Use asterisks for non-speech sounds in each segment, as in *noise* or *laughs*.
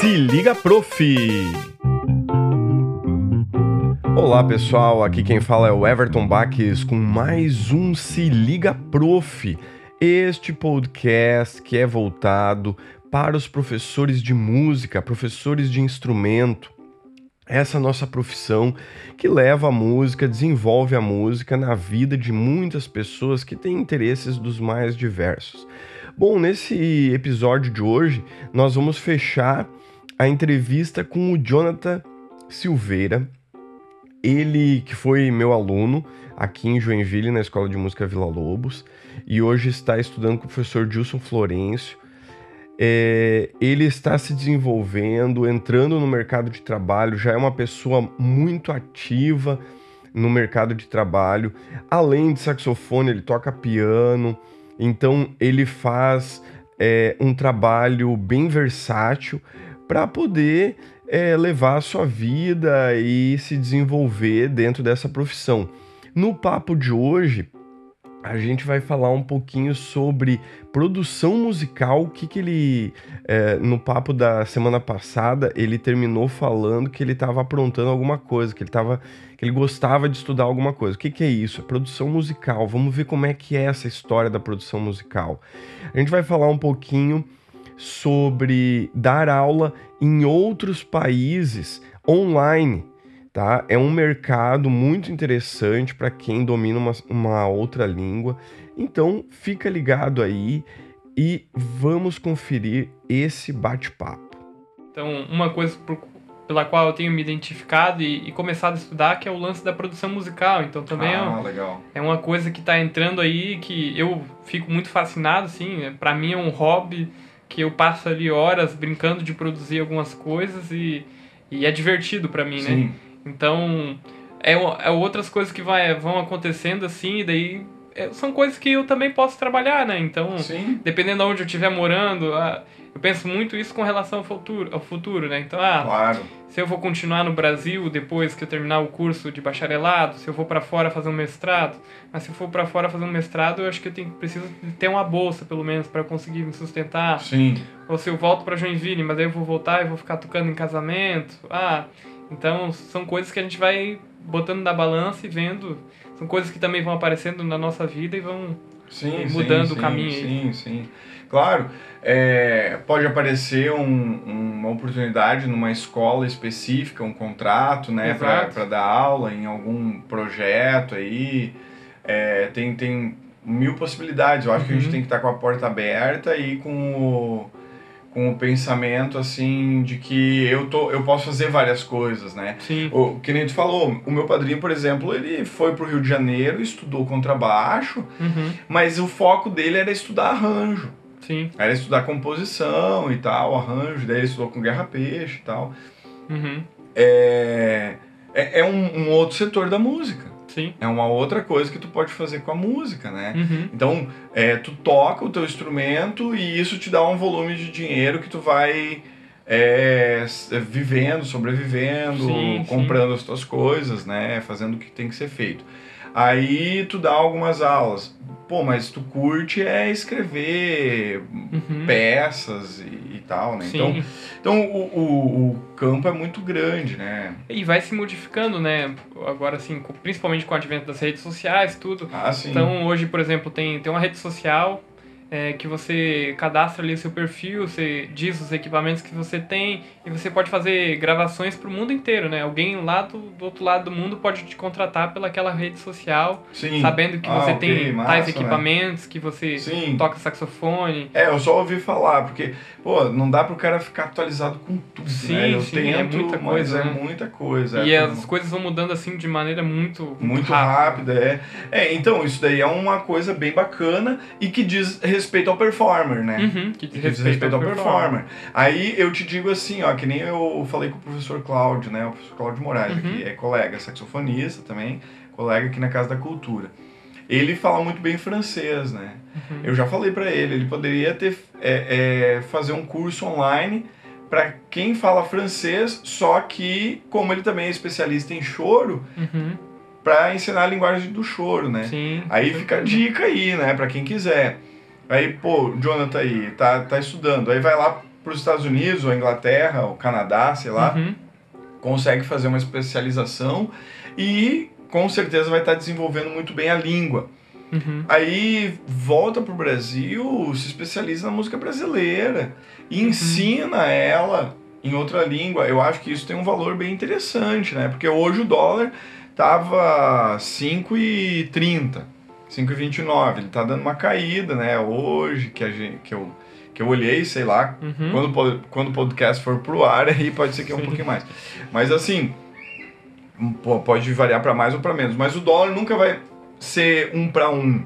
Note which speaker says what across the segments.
Speaker 1: Se liga, prof! Olá pessoal, aqui quem fala é o Everton Baques com mais um Se Liga Prof. Este podcast que é voltado para os professores de música, professores de instrumento, essa nossa profissão que leva a música, desenvolve a música na vida de muitas pessoas que têm interesses dos mais diversos. Bom, nesse episódio de hoje, nós vamos fechar a entrevista com o Jonathan Silveira, ele que foi meu aluno aqui em Joinville, na Escola de Música Vila Lobos, e hoje está estudando com o professor Dilson Florencio. É, ele está se desenvolvendo, entrando no mercado de trabalho, já é uma pessoa muito ativa no mercado de trabalho. Além de saxofone, ele toca piano, então ele faz é, um trabalho bem versátil para poder é, levar a sua vida e se desenvolver dentro dessa profissão. No papo de hoje, a gente vai falar um pouquinho sobre produção musical. O que, que ele, é, no papo da semana passada, ele terminou falando que ele estava aprontando alguma coisa, que ele tava, que ele gostava de estudar alguma coisa. O que, que é isso? É produção musical. Vamos ver como é que é essa história da produção musical. A gente vai falar um pouquinho sobre dar aula em outros países online tá? É um mercado muito interessante para quem domina uma, uma outra língua. Então, fica ligado aí e vamos conferir esse bate-papo.
Speaker 2: Então, uma coisa por, pela qual eu tenho me identificado e, e, começado a estudar que é o lance da produção musical. Então, também
Speaker 1: ah,
Speaker 2: é, é, uma coisa que está entrando aí que eu fico muito fascinado, assim. Para mim é um hobby que eu passo ali horas brincando de produzir algumas coisas e, e é divertido para mim, né? Sim. né? Então, é, é outras coisas que vai, vão acontecendo assim, e daí são coisas que eu também posso trabalhar, né? Então, Sim. dependendo de onde eu estiver morando, ah, eu penso muito isso com relação ao futuro, ao futuro né? Então, ah,
Speaker 1: claro.
Speaker 2: se eu vou continuar no Brasil depois que eu terminar o curso de bacharelado, se eu vou para fora fazer um mestrado, mas se eu for para fora fazer um mestrado, eu acho que eu tenho, preciso ter uma bolsa, pelo menos, para conseguir me sustentar.
Speaker 1: Sim.
Speaker 2: Ou se eu volto para Joinville, mas aí eu vou voltar e vou ficar tocando em casamento. Ah, então, são coisas que a gente vai botando na balança e vendo. São coisas que também vão aparecendo na nossa vida e vão sim, mudando sim, o caminho.
Speaker 1: Sim, sim. Claro, é, pode aparecer um, uma oportunidade numa escola específica, um contrato, né, para dar aula em algum projeto aí. É, tem, tem mil possibilidades. Eu acho uhum. que a gente uhum. tem que estar com a porta aberta e com o com o pensamento assim de que eu tô eu posso fazer várias coisas, né?
Speaker 2: Sim.
Speaker 1: O que nem tu falou, o meu padrinho, por exemplo, ele foi pro Rio de Janeiro, estudou contrabaixo,
Speaker 2: uhum.
Speaker 1: mas o foco dele era estudar arranjo.
Speaker 2: Sim.
Speaker 1: Era estudar composição e tal, arranjo, daí ele estudou com Guerra Peixe e tal.
Speaker 2: Uhum.
Speaker 1: É, é, é um, um outro setor da música.
Speaker 2: Sim.
Speaker 1: É uma outra coisa que tu pode fazer com a música, né?
Speaker 2: Uhum.
Speaker 1: Então, é, tu toca o teu instrumento e isso te dá um volume de dinheiro que tu vai é, vivendo, sobrevivendo, sim, comprando sim. as tuas coisas, né? Fazendo o que tem que ser feito. Aí tu dá algumas aulas. Pô, mas tu curte é escrever uhum. peças e, e, tal, né?
Speaker 2: Sim.
Speaker 1: Então, então o, o, o, campo é muito grande, né?
Speaker 2: E vai se modificando, né? Agora, assim, principalmente com o advento das redes sociais, tudo.
Speaker 1: Ah, sim.
Speaker 2: Então, hoje, por exemplo, tem, tem uma rede social é, que você cadastra ali o seu perfil, você diz os equipamentos que você tem e você pode fazer gravações para o mundo inteiro, né? Alguém lá do, do, outro lado do mundo pode te contratar pelaquela rede social,
Speaker 1: Sim.
Speaker 2: sabendo que ah, você
Speaker 1: okay,
Speaker 2: tem
Speaker 1: massa,
Speaker 2: tais
Speaker 1: né?
Speaker 2: equipamentos, né? que você
Speaker 1: Sim.
Speaker 2: toca saxofone.
Speaker 1: É, eu só ouvi falar, porque, pô, não dá para o cara ficar atualizado com tudo,
Speaker 2: sim,
Speaker 1: né? Eu
Speaker 2: sim,
Speaker 1: tento,
Speaker 2: é muita coisa,
Speaker 1: é
Speaker 2: né?
Speaker 1: muita coisa.
Speaker 2: E
Speaker 1: é
Speaker 2: as coisas vão mudando assim de maneira muito, muito,
Speaker 1: muito
Speaker 2: rápida.
Speaker 1: rápida. é. É, então, isso daí é uma coisa bem bacana e que diz respeito ao performer, né?
Speaker 2: Uhum,
Speaker 1: que diz respeito, respeito ao performer. performer. Aí eu te digo assim, ó, que nem eu falei com o professor Cláudio, né? O professor Cláudio Moraes, uhum. que é colega, saxofonista também, colega aqui na Casa da Cultura. Ele fala muito bem francês, né?
Speaker 2: Uhum.
Speaker 1: Eu já falei para ele, ele poderia ter é, é, fazer um curso online para quem fala francês, só que como ele também é especialista em choro,
Speaker 2: uhum.
Speaker 1: para ensinar a linguagem do choro, né?
Speaker 2: Sim.
Speaker 1: Aí fica a dica aí, né, para quem quiser. Aí, pô, Jonathan aí, tá, tá estudando. Aí vai lá para os Estados Unidos, ou Inglaterra, ou Canadá, sei lá,
Speaker 2: Uhum.
Speaker 1: consegue fazer uma especialização e com certeza vai estar desenvolvendo muito bem a língua.
Speaker 2: Uhum.
Speaker 1: Aí volta pro Brasil, se especializa na música brasileira e ensina ela em outra língua. Eu acho que isso tem um valor bem interessante, né? Porque hoje o dólar tava 5,30, 5,29. Ele tá dando uma caída, né? Hoje que a gente que eu que eu olhei, sei lá,
Speaker 2: Uhum.
Speaker 1: quando, quando o podcast for pro ar, *laughs* aí pode ser que é um
Speaker 2: Sim.
Speaker 1: pouquinho mais. Mas assim, pode variar para mais ou para menos. Mas o dólar nunca vai ser um para um.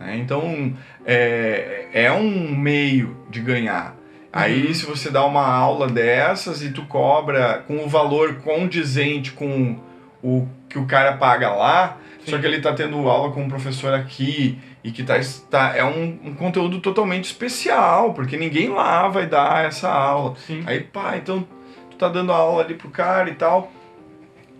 Speaker 1: né? Então, é, é um meio de ganhar. Aí,
Speaker 2: Uhum.
Speaker 1: se você dá uma aula dessas e tu cobra com o valor condizente com o que o cara paga lá, só
Speaker 2: Sim.
Speaker 1: que ele tá tendo aula com um professor aqui e que tá, tá é um, um conteúdo totalmente especial, porque ninguém lá vai dar essa aula.
Speaker 2: Sim.
Speaker 1: Aí, pá, então tu tá dando aula ali pro cara e tal.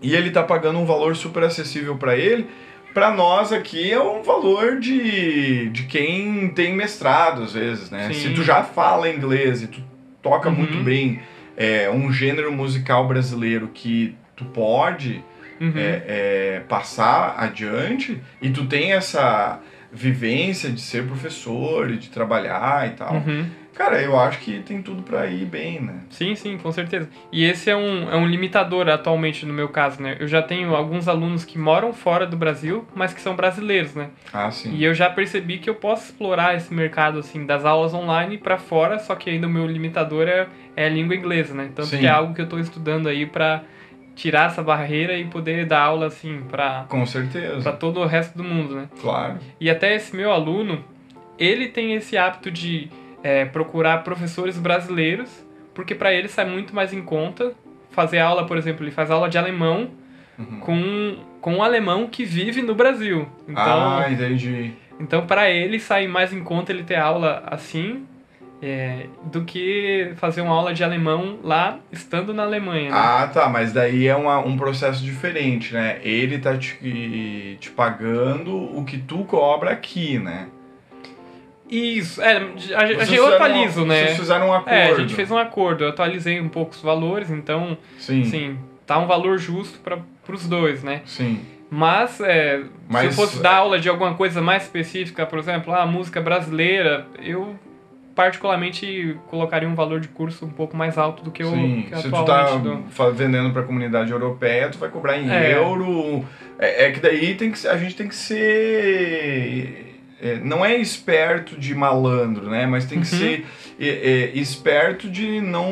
Speaker 1: E ele tá pagando um valor super acessível para ele. Pra nós aqui é um valor de, de quem tem mestrado, às vezes, né?
Speaker 2: Sim.
Speaker 1: Se tu já fala inglês e tu toca
Speaker 2: Uhum.
Speaker 1: muito bem é, um gênero musical brasileiro que tu pode
Speaker 2: Uhum.
Speaker 1: é, é, passar adiante e tu tem essa vivência de ser professor e de trabalhar e tal.
Speaker 2: Uhum.
Speaker 1: Cara, eu acho que tem tudo pra ir bem, né?
Speaker 2: Sim, sim, com certeza. E esse é um, é um limitador atualmente no meu caso, né? Eu já tenho alguns alunos que moram fora do Brasil, mas que são brasileiros, né?
Speaker 1: Ah, sim.
Speaker 2: E eu já percebi que eu posso explorar esse mercado, assim, das aulas online pra fora, só que ainda o meu limitador é, é a língua inglesa, né? Tanto
Speaker 1: Sim.
Speaker 2: que é algo que eu tô estudando aí pra tirar essa barreira e poder dar aula, assim, pra,
Speaker 1: Com certeza.
Speaker 2: pra todo o resto do mundo, né?
Speaker 1: Claro.
Speaker 2: E até esse meu aluno, ele tem esse hábito de é, procurar professores brasileiros, porque para ele sai muito mais em conta fazer aula, por exemplo, ele faz aula de alemão
Speaker 1: Uhum.
Speaker 2: com, com um alemão que vive no Brasil. Então,
Speaker 1: Ah, entendi.
Speaker 2: então para ele sai mais em conta ele ter aula assim é, do que fazer uma aula de alemão lá estando na Alemanha. Né?
Speaker 1: Ah, tá, mas daí é uma, um processo diferente, né? Ele tá te, te pagando o que tu cobra aqui, né?
Speaker 2: Isso, é, a, a gente
Speaker 1: fizeram
Speaker 2: eu atualizo,
Speaker 1: um-
Speaker 2: né?
Speaker 1: Vocês fizeram um acordo.
Speaker 2: É, a gente fez um acordo, eu atualizei um pouco os valores, então
Speaker 1: Sim, sim.
Speaker 2: Tá um valor justo para os dois, né?
Speaker 1: sim.
Speaker 2: Mas, é,
Speaker 1: Mas,
Speaker 2: se eu fosse dar aula de alguma coisa mais específica, por exemplo, a música brasileira, eu particularmente colocaria um valor de curso um pouco mais alto do que eu, que eu
Speaker 1: se tu tá fa- vendendo pra comunidade europeia, tu vai cobrar em
Speaker 2: É.
Speaker 1: euro. É, é que daí tem que, a gente tem que ser. é, não é esperto de malandro, né? Mas tem que
Speaker 2: Uhum.
Speaker 1: ser é, é, esperto de não,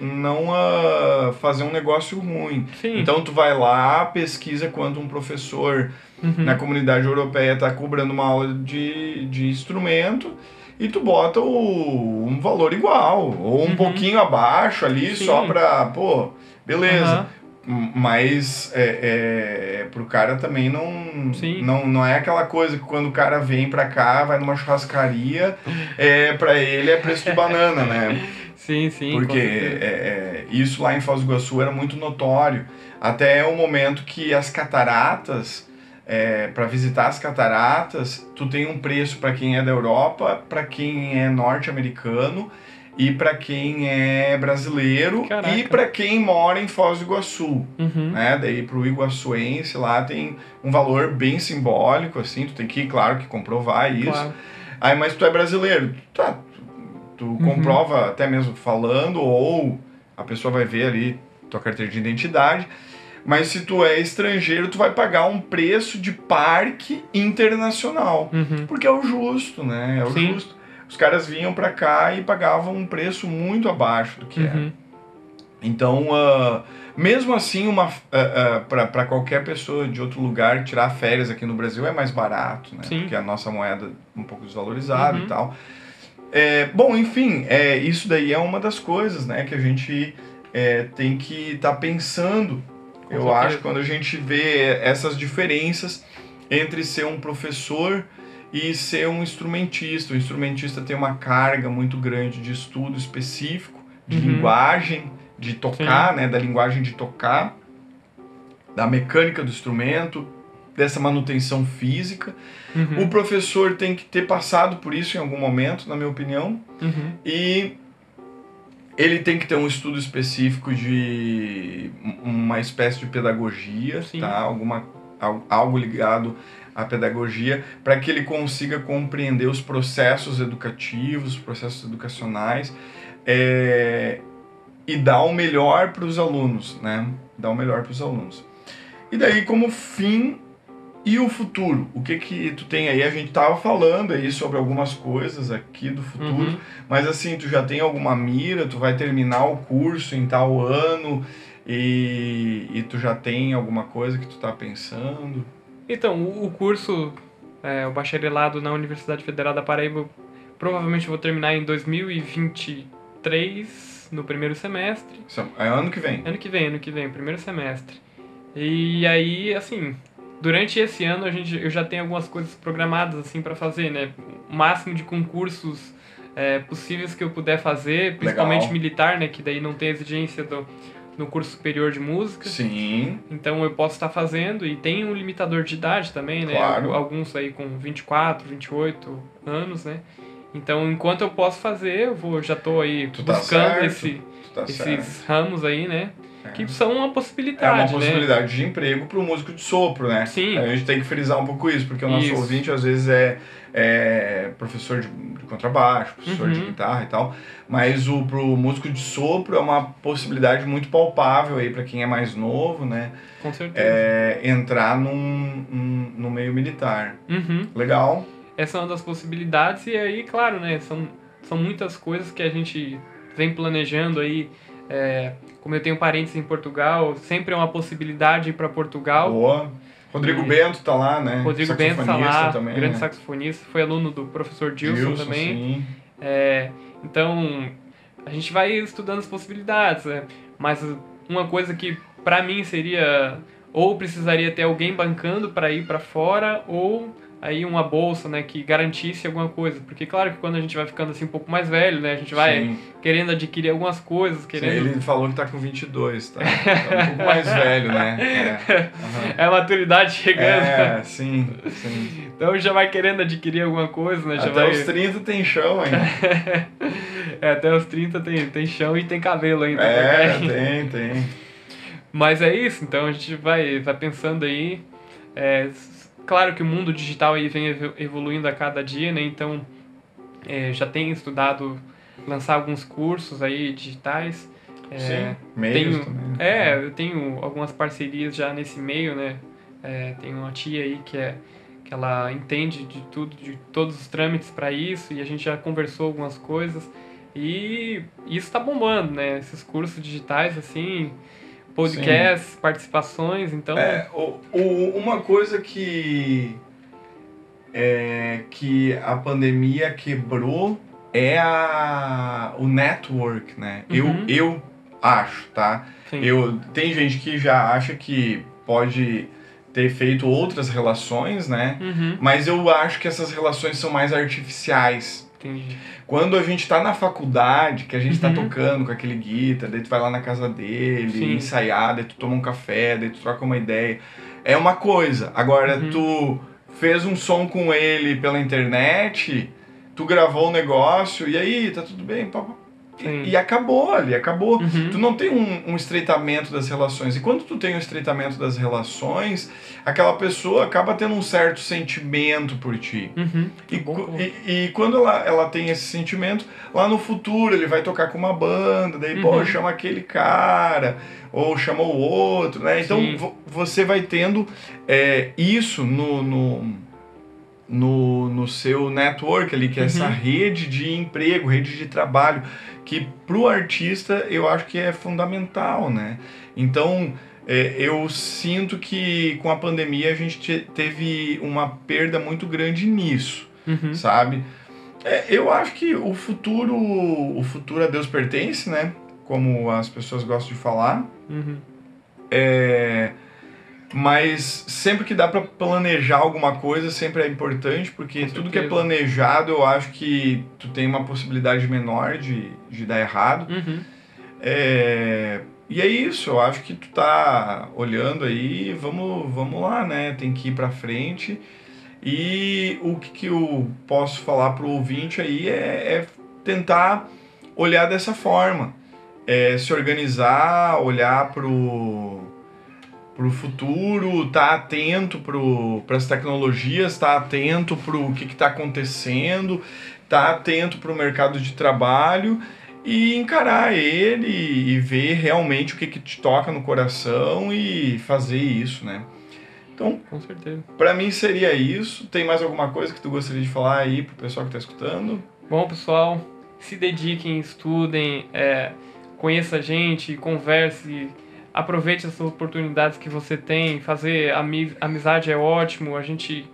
Speaker 1: não ah, fazer um negócio ruim.
Speaker 2: Sim.
Speaker 1: Então tu vai lá, pesquisa quanto um professor
Speaker 2: Uhum.
Speaker 1: na comunidade europeia está cobrando uma aula de, de instrumento e tu bota o, um valor igual, ou um
Speaker 2: Uhum.
Speaker 1: pouquinho abaixo ali,
Speaker 2: Sim.
Speaker 1: só pra, pô, beleza.
Speaker 2: Aham.
Speaker 1: M- Mas é, é, pro cara também não,
Speaker 2: Sim.
Speaker 1: não não é aquela coisa que quando o cara vem pra cá, vai numa churrascaria, é, pra ele é preço de banana, né?
Speaker 2: Sim, sim.
Speaker 1: Porque é, é, isso lá em Foz do Iguaçu era muito notório. Até o momento que as cataratas, para visitar as cataratas, tu tem um preço para quem é da Europa, para quem é norte-americano e para quem é brasileiro
Speaker 2: Caraca.
Speaker 1: e para quem mora em Foz do Iguaçu.
Speaker 2: Uhum.
Speaker 1: Né? Daí pro iguaçuense lá tem um valor bem simbólico, assim, tu tem que, claro, que comprovar isso.
Speaker 2: Claro.
Speaker 1: Aí, mas tu é brasileiro, tá? Tu
Speaker 2: Uhum.
Speaker 1: comprova até mesmo falando, ou a pessoa vai ver ali tua carteira de identidade. Mas se tu é estrangeiro, tu vai pagar um preço de parque internacional.
Speaker 2: Uhum.
Speaker 1: Porque é o justo, né? É o
Speaker 2: Sim.
Speaker 1: justo. Os caras vinham pra cá e pagavam um preço muito abaixo do que era.
Speaker 2: Uhum.
Speaker 1: Então, ah, mesmo assim, uma, para qualquer pessoa de outro lugar tirar férias aqui no Brasil é mais barato, né?
Speaker 2: Sim.
Speaker 1: Porque a nossa moeda é um pouco desvalorizada
Speaker 2: Uhum.
Speaker 1: e tal. É, bom, enfim, é, isso daí é uma das coisas né, que a gente é, tem que estar pensando.
Speaker 2: Com
Speaker 1: Eu
Speaker 2: certeza.
Speaker 1: acho quando a gente vê essas diferenças entre ser um professor e ser um instrumentista. O instrumentista tem uma carga muito grande de estudo específico, de
Speaker 2: Uhum.
Speaker 1: linguagem, de tocar, né, da linguagem de tocar, da mecânica do instrumento, dessa manutenção física.
Speaker 2: Uhum.
Speaker 1: O professor tem que ter passado por isso em algum momento, na minha opinião,
Speaker 2: Uhum.
Speaker 1: e ele tem que ter um estudo específico de uma espécie de pedagogia,
Speaker 2: Sim.
Speaker 1: tá? Alguma, al- algo ligado à pedagogia, para que ele consiga compreender os processos educativos, os processos educacionais, é, e dar o melhor para os alunos, né? Dar o melhor para os alunos. E daí, como fim e o futuro? O que que tu tem aí? A gente tava falando aí sobre algumas coisas aqui do futuro,
Speaker 2: Uhum.
Speaker 1: mas assim, tu já tem alguma mira? Tu vai terminar o curso em tal ano e, e tu já tem alguma coisa que tu tá pensando?
Speaker 2: Então, o, curso, é, o bacharelado na Universidade Federal da Paraíba, provavelmente vou terminar em 2023, no primeiro semestre.
Speaker 1: É ano que vem.
Speaker 2: Ano que vem, ano que vem, primeiro semestre. E aí, assim, durante esse ano a gente, eu já tenho algumas coisas programadas assim para fazer, né? O máximo de concursos é, possíveis que eu puder fazer, principalmente
Speaker 1: Legal.
Speaker 2: militar, né? Que daí não tem exigência do, no curso superior de música.
Speaker 1: Sim,
Speaker 2: Então eu posso estar fazendo e tem um limitador de idade também, né?
Speaker 1: Claro.
Speaker 2: Alguns aí com 24, 28 anos, né? Então enquanto eu posso fazer, eu vou, já tô aí
Speaker 1: Tu tá
Speaker 2: buscando
Speaker 1: certo,
Speaker 2: esse,
Speaker 1: tá certo.
Speaker 2: esses ramos aí, né?
Speaker 1: É.
Speaker 2: Que são uma
Speaker 1: É
Speaker 2: possibilidade,
Speaker 1: uma
Speaker 2: né?
Speaker 1: possibilidade de emprego para o músico de sopro, né?
Speaker 2: Sim.
Speaker 1: A gente tem que frisar um pouco isso, porque o nosso
Speaker 2: Isso.
Speaker 1: ouvinte às vezes é, é professor de, de contrabaixo, professor de
Speaker 2: Uhum.
Speaker 1: guitarra e tal, mas o pro músico de sopro é uma possibilidade muito palpável aí para quem é mais novo, né?
Speaker 2: Com certeza.
Speaker 1: É, entrar num, num, no meio militar.
Speaker 2: Uhum.
Speaker 1: Legal.
Speaker 2: Essa é uma das possibilidades e aí, claro, né? São, são muitas coisas que a gente vem planejando aí. É, como eu tenho parentes em Portugal, sempre é uma possibilidade ir para Portugal.
Speaker 1: Boa. Rodrigo
Speaker 2: E-
Speaker 1: Bento tá lá, né?
Speaker 2: Rodrigo Bento tá
Speaker 1: Saxofonista
Speaker 2: lá,
Speaker 1: também,
Speaker 2: grande
Speaker 1: né?
Speaker 2: saxofonista, foi aluno do professor Dilson, também.
Speaker 1: Sim.
Speaker 2: É, então, a gente vai estudando as possibilidades, né? Mas uma coisa que pra mim seria ou precisaria ter alguém bancando para ir para fora ou aí uma bolsa, né, que garantisse alguma coisa, porque claro que quando a gente vai ficando assim um pouco mais velho, né, a gente vai
Speaker 1: Sim.
Speaker 2: querendo adquirir algumas coisas, querendo
Speaker 1: Ele falou que tá com 22, tá? *laughs* Tá um pouco mais velho, né? É. Aham.
Speaker 2: é a maturidade chegando,
Speaker 1: É, sim, sim.
Speaker 2: então já vai querendo adquirir alguma coisa, né, já
Speaker 1: Até
Speaker 2: vai
Speaker 1: os 30 tem chão, hein? *laughs*
Speaker 2: é, até os 30 tem, tem chão e tem cabelo ainda. pra
Speaker 1: É, tem, tem.
Speaker 2: Mas é isso, então a gente vai, vai pensando aí. É, claro que o mundo digital aí vem evo- evoluindo a cada dia, né? Então é, já tenho estudado lançar alguns cursos aí digitais. É,
Speaker 1: sim, meios
Speaker 2: tenho-
Speaker 1: também.
Speaker 2: É, eu tenho algumas parcerias já nesse meio, né? É, tem uma tia aí que é que ela entende de tudo, de todos os trâmites para isso e a gente já conversou algumas coisas e isso tá bombando, né? Esses cursos digitais assim, podcasts, participações, então
Speaker 1: É, o, o- uma coisa que é, que a pandemia quebrou é a, o network, né?
Speaker 2: Uhum.
Speaker 1: Eu, eu acho, tá?
Speaker 2: sim.
Speaker 1: Eu, tem gente que já acha que pode ter feito outras relações, né?
Speaker 2: Uhum,
Speaker 1: Mas eu acho que essas relações são mais artificiais.
Speaker 2: Entendi.
Speaker 1: Quando a gente tá na faculdade, que a gente tá
Speaker 2: Uhum.
Speaker 1: tocando com aquele guitar, daí tu vai lá na casa dele,
Speaker 2: Sim.
Speaker 1: ensaiar, daí tu toma um café, daí tu troca uma ideia. É uma coisa. Agora,
Speaker 2: Uhum.
Speaker 1: tu fez um som com ele pela internet, tu gravou um negócio, e aí, tá tudo bem? Pá, pá. E, e acabou ali, acabou.
Speaker 2: Uhum.
Speaker 1: Tu não tem um, um estreitamento das relações. E quando tu tem um estreitamento das relações, aquela pessoa acaba tendo um certo sentimento por ti.
Speaker 2: Uhum.
Speaker 1: E,
Speaker 2: Bom
Speaker 1: cu-
Speaker 2: ponto.
Speaker 1: e, e quando ela, ela tem esse sentimento, lá no futuro ele vai tocar com uma banda, daí, pô,
Speaker 2: Uhum.
Speaker 1: chama aquele cara, ou chama o outro, né? Então vo- você vai tendo é, isso no, no, no, no seu network ali, que é essa
Speaker 2: Uhum.
Speaker 1: rede de emprego, rede de trabalho, que pro artista eu acho que é fundamental, né? Então. é, eu sinto que com a pandemia a gente te- teve uma perda muito grande nisso
Speaker 2: Uhum.
Speaker 1: sabe? É, eu acho que o futuro, o futuro a Deus pertence, né? Como as pessoas gostam de falar.
Speaker 2: Uhum.
Speaker 1: É, mas sempre que dá para planejar alguma coisa, sempre é importante, porque tudo que é planejado, eu acho que tu tem uma possibilidade menor de, de dar errado.
Speaker 2: Uhum.
Speaker 1: É, e é isso, eu acho que tu tá olhando aí, vamos, vamos lá, né? Tem que ir pra frente. E o que, que eu posso falar pro ouvinte aí é, é tentar olhar dessa forma. é se organizar, olhar pro para o futuro, tá atento para as tecnologias, tá atento para o que está acontecendo, tá atento para o mercado de trabalho e encarar ele e ver realmente o que, que te toca no coração e fazer isso, né? Então,
Speaker 2: com certeza.
Speaker 1: Para mim seria isso. Tem mais alguma coisa que tu gostaria de falar aí pro pessoal que está escutando?
Speaker 2: Bom, pessoal, se dediquem, estudem, é, conheça a gente, converse, aproveite as oportunidades que você tem. Fazer amizade é ótimo, a gente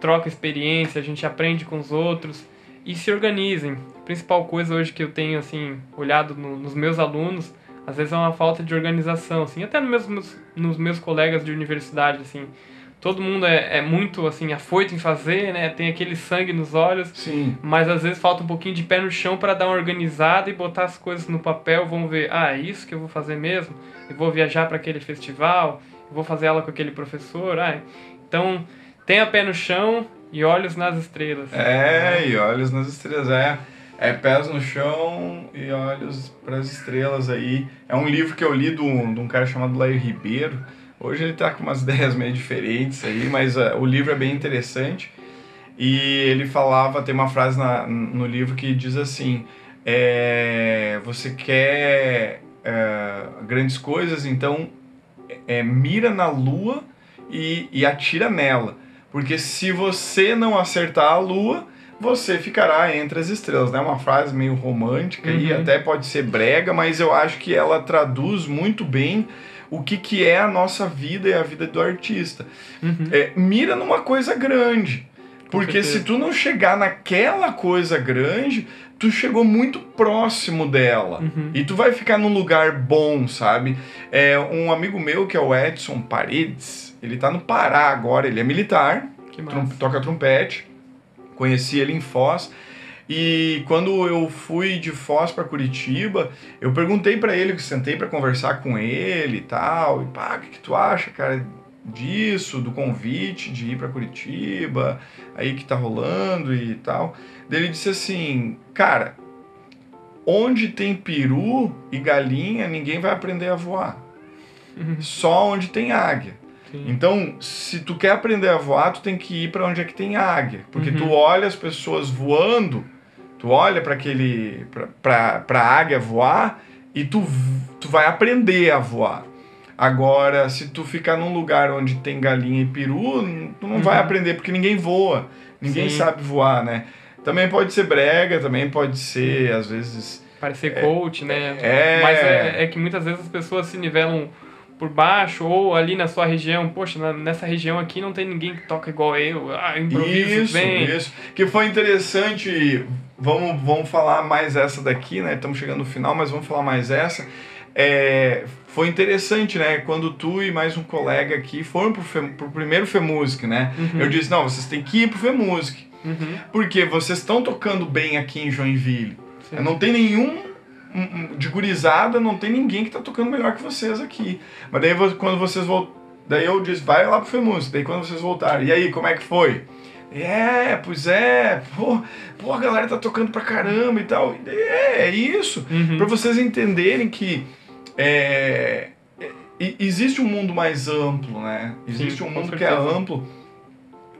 Speaker 2: troca experiência, a gente aprende com os outros e se organizem. A principal coisa hoje que eu tenho assim olhado no, nos meus alunos, às vezes é uma falta de organização, assim, até nos meus, nos meus colegas de universidade, assim todo mundo é, é muito assim afoito em fazer, né? Tem aquele sangue nos olhos.
Speaker 1: Sim.
Speaker 2: Mas às vezes falta um pouquinho de pé no chão para dar uma organizada e botar as coisas no papel. Vamos ver, ah, é isso que eu vou fazer mesmo. Eu vou viajar para aquele festival. Eu vou fazer aula com aquele professor. Ah, então tenha pé no chão e olhos nas estrelas.
Speaker 1: É, e olhos nas estrelas é. É pés no chão e olhos para as estrelas aí. É um livro que eu li de um, de um cara chamado Lair Ribeiro Hoje ele está com umas *laughs* ideias meio diferentes aí, mas uh, o livro é bem interessante. E ele falava, tem uma frase na, no livro que diz assim: é, você quer é, grandes coisas, então é, mira na lua e, e atira nela. Porque se você não acertar a lua, você ficará entre as estrelas. É né? uma frase meio romântica uhum. e até pode ser brega, mas eu acho que ela traduz muito bem o que, que é a nossa vida e a vida do artista. Uhum. É, mira numa coisa grande. Porque se tu não chegar naquela coisa grande, tu chegou muito próximo dela. Uhum. E tu vai ficar num lugar bom, sabe? É, um amigo meu, que é o Edson Paredes, ele tá no Pará agora, ele é militar, trom toca trompete. Conheci ele em Foz. E quando eu fui de Foz para Curitiba, eu perguntei para ele, sentei para conversar com ele e tal, e pá, o que, que tu acha, cara, disso, do convite de ir para Curitiba, aí que tá rolando e tal. Daí ele disse assim, cara, onde tem peru e galinha, ninguém vai aprender a voar. Uhum. Só onde tem águia. Então, se tu quer aprender a voar, tu tem que ir para onde é que tem águia, porque uhum. tu olha as pessoas voando Tu olha para aquele para a águia voar e tu, tu vai aprender a voar. Agora, se tu ficar num lugar onde tem galinha e peru, tu não uhum. vai aprender porque ninguém voa. Ninguém Sim. sabe voar, né? Também pode ser brega, também pode ser, às vezes.
Speaker 2: Parecer é, coach, né?
Speaker 1: É...
Speaker 2: Mas é, é que muitas vezes as pessoas se nivelam por baixo ou ali na sua região, poxa, nessa região aqui não tem ninguém que toca igual eu, ah, improviso
Speaker 1: isso,
Speaker 2: bem.
Speaker 1: Isso, que foi interessante, vamos, vamos falar mais essa daqui, né, estamos chegando no final, mas vamos falar mais essa, é, foi interessante, né, quando tu e mais um colega aqui foram pro, Fem, pro primeiro FEMUSIC, né, uhum. eu disse, não, vocês têm que ir pro FEMUSIC, uhum. porque vocês estão tocando bem aqui em Joinville, Sim. não tem nenhum de gurizada, não tem ninguém que tá tocando melhor que vocês aqui. Mas daí quando vocês voltam. Daí eu disse, vai lá pro FEMUS. Daí quando vocês voltaram, e aí, como é que foi? É, pois é, pô, pô, a galera tá tocando pra caramba e tal. É, é isso. Uhum. Pra vocês entenderem que é, é, existe um mundo mais amplo, né? Existe Sim, um mundo que é amplo.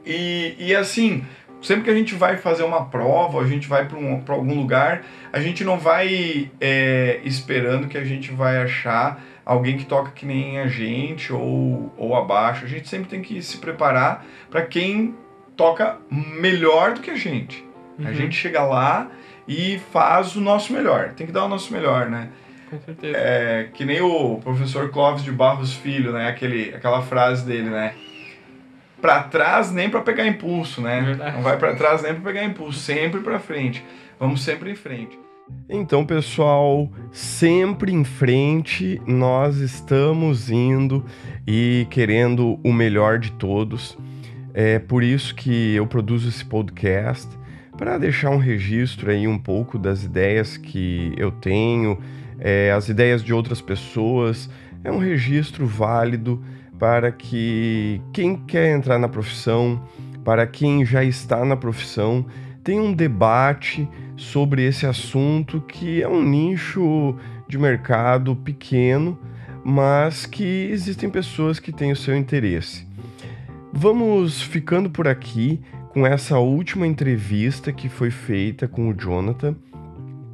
Speaker 1: E, e assim, sempre que a gente vai fazer uma prova, a gente vai para um, algum lugar, a gente não vai é, esperando que a gente vai achar alguém que toca que nem a gente ou, ou abaixo. A gente sempre tem que se preparar para quem toca melhor do que a gente. Uhum. A gente chega lá e faz o nosso melhor. Tem que dar o nosso melhor, né?
Speaker 2: Com certeza.
Speaker 1: É, que nem o professor Clóvis de Barros Filho, né? Aquele, aquela frase dele, né? para trás nem para pegar impulso, né? Verdade. Não vai para trás nem para pegar impulso, sempre para frente. Vamos sempre em frente. Então, pessoal, sempre em frente, nós estamos indo e querendo o melhor de todos. É por isso que eu produzo esse podcast para deixar um registro aí um pouco das ideias que eu tenho, é, as ideias de outras pessoas. É um registro válido para que quem quer entrar na profissão, para quem já está na profissão, tenha um debate sobre esse assunto que é um nicho
Speaker 3: de mercado pequeno, mas que existem pessoas que têm o seu interesse. Vamos ficando por aqui com essa última entrevista que foi feita com o Jonathan.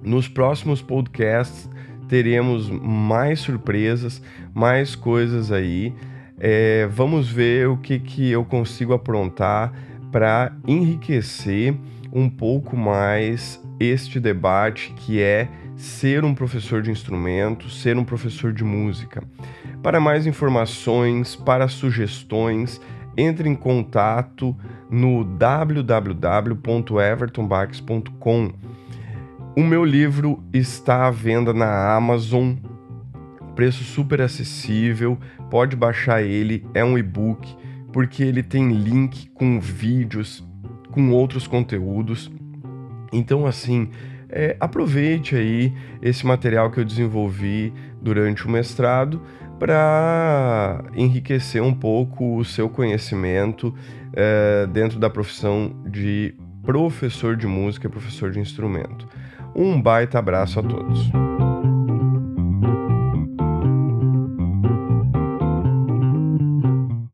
Speaker 3: Nos próximos podcasts teremos mais surpresas, mais coisas aí. É, vamos ver o que, que eu consigo aprontar para enriquecer um pouco mais este debate que é ser um professor de instrumento, ser um professor de música. Para mais informações, para sugestões, entre em contato no www.evertonbax.com. O meu livro está à venda na Amazon, preço super acessível, pode baixar ele, é um e-book, porque ele tem link com vídeos, com outros conteúdos. Então, assim, é, aproveite aí esse material que eu desenvolvi durante o mestrado para enriquecer um pouco o seu conhecimento é, dentro da profissão de professor de música e professor de instrumento. Um baita abraço a todos.